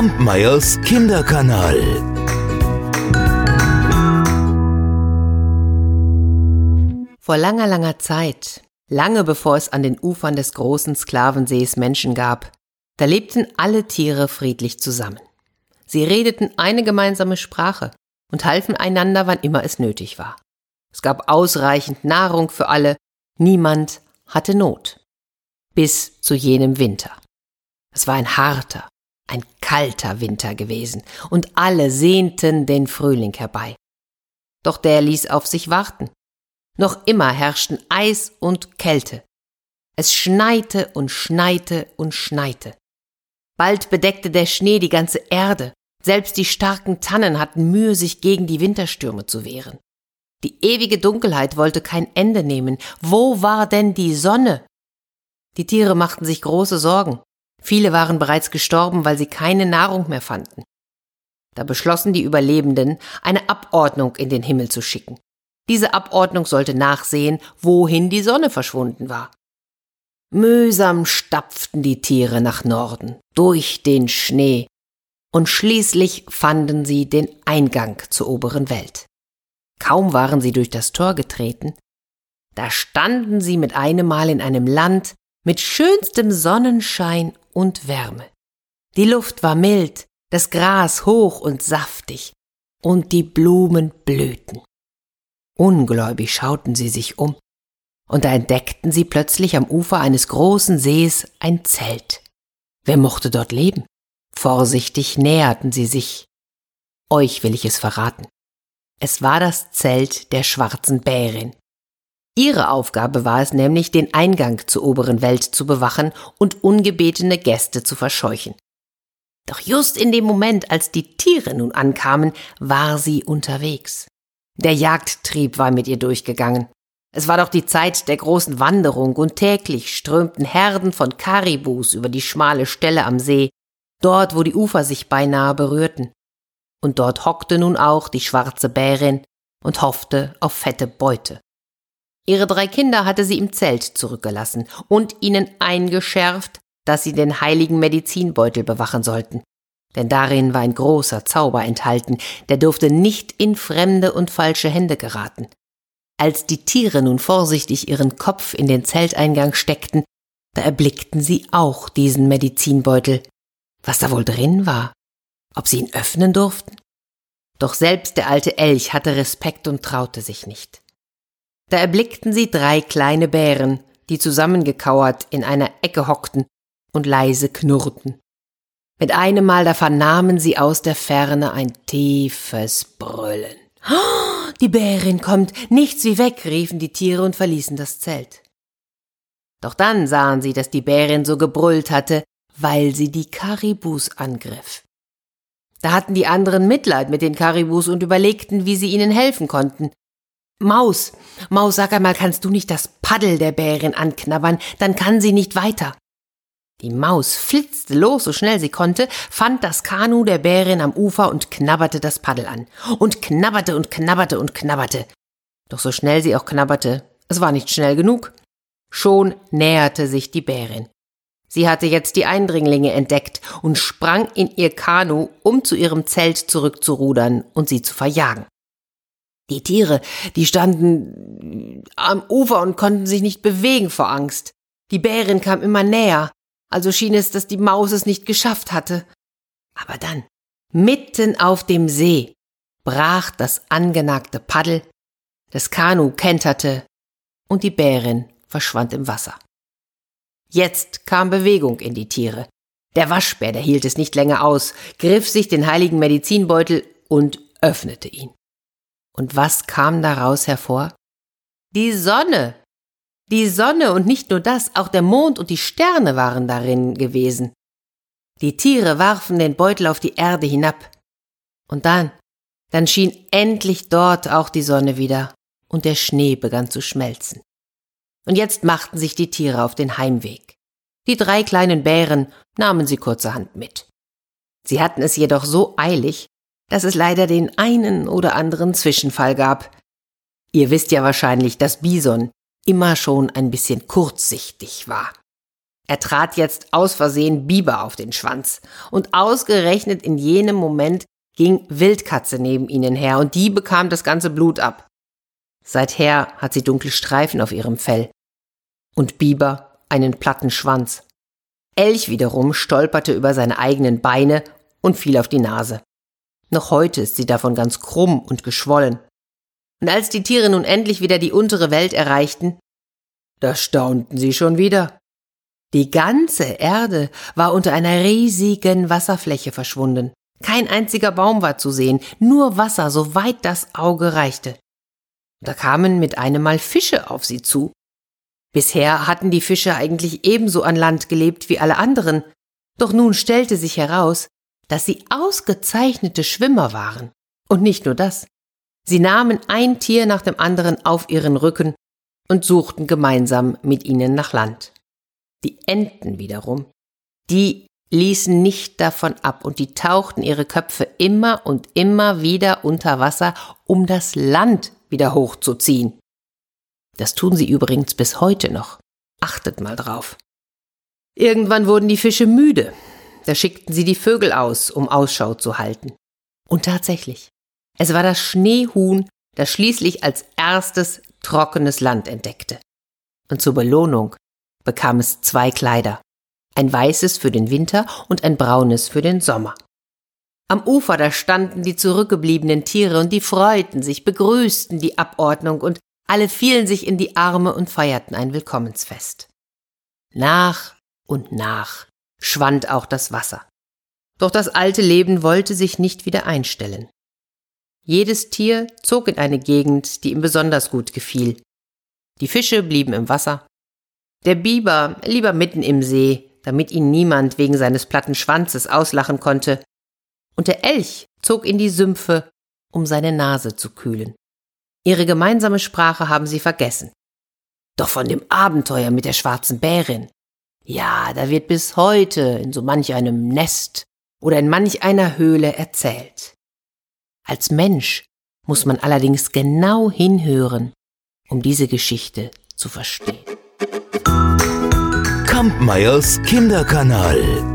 Kampmeyers Kinderkanal. Vor langer, langer Zeit, lange bevor es an den Ufern des großen Sklavensees Menschen gab, da lebten alle Tiere friedlich zusammen. Sie redeten eine gemeinsame Sprache und halfen einander, wann immer es nötig war. Es gab ausreichend Nahrung für alle, niemand hatte Not. Bis zu jenem Winter. Es war ein harter, ein kalter Winter gewesen, und alle sehnten den Frühling herbei. Doch der ließ auf sich warten. Noch immer herrschten Eis und Kälte. Es schneite und schneite und schneite. Bald bedeckte der Schnee die ganze Erde, selbst die starken Tannen hatten Mühe, sich gegen die Winterstürme zu wehren. Die ewige Dunkelheit wollte kein Ende nehmen. Wo war denn die Sonne? Die Tiere machten sich große Sorgen. Viele waren bereits gestorben, weil sie keine Nahrung mehr fanden. Da beschlossen die Überlebenden, eine Abordnung in den Himmel zu schicken. Diese Abordnung sollte nachsehen, wohin die Sonne verschwunden war. Mühsam stapften die Tiere nach Norden, durch den Schnee, und schließlich fanden sie den Eingang zur oberen Welt. Kaum waren sie durch das Tor getreten, da standen sie mit einem Mal in einem Land mit schönstem Sonnenschein und Wärme. Die Luft war mild, das Gras hoch und saftig, und die Blumen blühten. Ungläubig schauten sie sich um, und da entdeckten sie plötzlich am Ufer eines großen Sees ein Zelt. Wer mochte dort leben? Vorsichtig näherten sie sich. Euch will ich es verraten. Es war das Zelt der schwarzen Bärin. Ihre Aufgabe war es nämlich, den Eingang zur oberen Welt zu bewachen und ungebetene Gäste zu verscheuchen. Doch just in dem Moment, als die Tiere nun ankamen, war sie unterwegs. Der Jagdtrieb war mit ihr durchgegangen. Es war doch die Zeit der großen Wanderung und täglich strömten Herden von Karibus über die schmale Stelle am See, dort wo die Ufer sich beinahe berührten. Und dort hockte nun auch die schwarze Bärin und hoffte auf fette Beute. Ihre drei Kinder hatte sie im Zelt zurückgelassen und ihnen eingeschärft, dass sie den heiligen Medizinbeutel bewachen sollten. Denn darin war ein großer Zauber enthalten, der durfte nicht in fremde und falsche Hände geraten. Als die Tiere nun vorsichtig ihren Kopf in den Zelteingang steckten, da erblickten sie auch diesen Medizinbeutel. Was da wohl drin war? Ob sie ihn öffnen durften? Doch selbst der alte Elch hatte Respekt und traute sich nicht. Da erblickten sie drei kleine Bären, die zusammengekauert in einer Ecke hockten und leise knurrten. Mit einem Mal da vernahmen sie aus der Ferne ein tiefes Brüllen. Oh, die Bärin kommt, nichts wie weg, riefen die Tiere und verließen das Zelt. Doch dann sahen sie, dass die Bärin so gebrüllt hatte, weil sie die Karibus angriff. Da hatten die anderen Mitleid mit den Karibus und überlegten, wie sie ihnen helfen konnten. Maus, Maus, sag einmal, kannst du nicht das Paddel der Bärin anknabbern, dann kann sie nicht weiter. Die Maus flitzte los, so schnell sie konnte, fand das Kanu der Bärin am Ufer und knabberte das Paddel an. Und knabberte und knabberte und knabberte. Doch so schnell sie auch knabberte, es war nicht schnell genug. Schon näherte sich die Bärin. Sie hatte jetzt die Eindringlinge entdeckt und sprang in ihr Kanu, um zu ihrem Zelt zurückzurudern und sie zu verjagen. Die Tiere, die standen am Ufer und konnten sich nicht bewegen vor Angst. Die Bärin kam immer näher, also schien es, dass die Maus es nicht geschafft hatte. Aber dann, mitten auf dem See, brach das angenagte Paddel, das Kanu kenterte und die Bärin verschwand im Wasser. Jetzt kam Bewegung in die Tiere. Der Waschbär, der hielt es nicht länger aus, griff sich den heiligen Medizinbeutel und öffnete ihn. Und was kam daraus hervor? Die Sonne. Die Sonne und nicht nur das, auch der Mond und die Sterne waren darin gewesen. Die Tiere warfen den Beutel auf die Erde hinab. Und dann, dann schien endlich dort auch die Sonne wieder, und der Schnee begann zu schmelzen. Und jetzt machten sich die Tiere auf den Heimweg. Die drei kleinen Bären nahmen sie kurzerhand mit. Sie hatten es jedoch so eilig, dass es leider den einen oder anderen Zwischenfall gab. Ihr wisst ja wahrscheinlich, dass Bison immer schon ein bisschen kurzsichtig war. Er trat jetzt aus Versehen Biber auf den Schwanz. Und ausgerechnet in jenem Moment ging Wildkatze neben ihnen her und die bekam das ganze Blut ab. Seither hat sie dunkle Streifen auf ihrem Fell. Und Biber einen platten Schwanz. Elch wiederum stolperte über seine eigenen Beine und fiel auf die Nase. Noch heute ist sie davon ganz krumm und geschwollen. Und als die Tiere nun endlich wieder die untere Welt erreichten, da staunten sie schon wieder. Die ganze Erde war unter einer riesigen Wasserfläche verschwunden. Kein einziger Baum war zu sehen, nur Wasser, so weit das Auge reichte. Da kamen mit einem Mal Fische auf sie zu. Bisher hatten die Fische eigentlich ebenso an Land gelebt wie alle anderen, doch nun stellte sich heraus, dass sie ausgezeichnete Schwimmer waren. Und nicht nur das. Sie nahmen ein Tier nach dem anderen auf ihren Rücken und suchten gemeinsam mit ihnen nach Land. Die Enten wiederum, die ließen nicht davon ab und die tauchten ihre Köpfe immer und immer wieder unter Wasser, um das Land wieder hochzuziehen. Das tun sie übrigens bis heute noch. Achtet mal drauf. Irgendwann wurden die Fische müde. Da schickten sie die Vögel aus, um Ausschau zu halten. Und tatsächlich, es war das Schneehuhn, das schließlich als erstes trockenes Land entdeckte. Und zur Belohnung bekam es zwei Kleider, ein weißes für den Winter und ein braunes für den Sommer. Am Ufer da standen die zurückgebliebenen Tiere und die freuten sich, begrüßten die Abordnung und alle fielen sich in die Arme und feierten ein Willkommensfest. Nach und nach schwand auch das Wasser. Doch das alte Leben wollte sich nicht wieder einstellen. Jedes Tier zog in eine Gegend, die ihm besonders gut gefiel. Die Fische blieben im Wasser, der Biber lieber mitten im See, damit ihn niemand wegen seines platten Schwanzes auslachen konnte, und der Elch zog in die Sümpfe, um seine Nase zu kühlen. Ihre gemeinsame Sprache haben sie vergessen. Doch von dem Abenteuer mit der schwarzen Bärin, ja, da wird bis heute in so manch einem Nest oder in manch einer Höhle erzählt. Als Mensch muss man allerdings genau hinhören, um diese Geschichte zu verstehen. Kampmeyers Kinderkanal.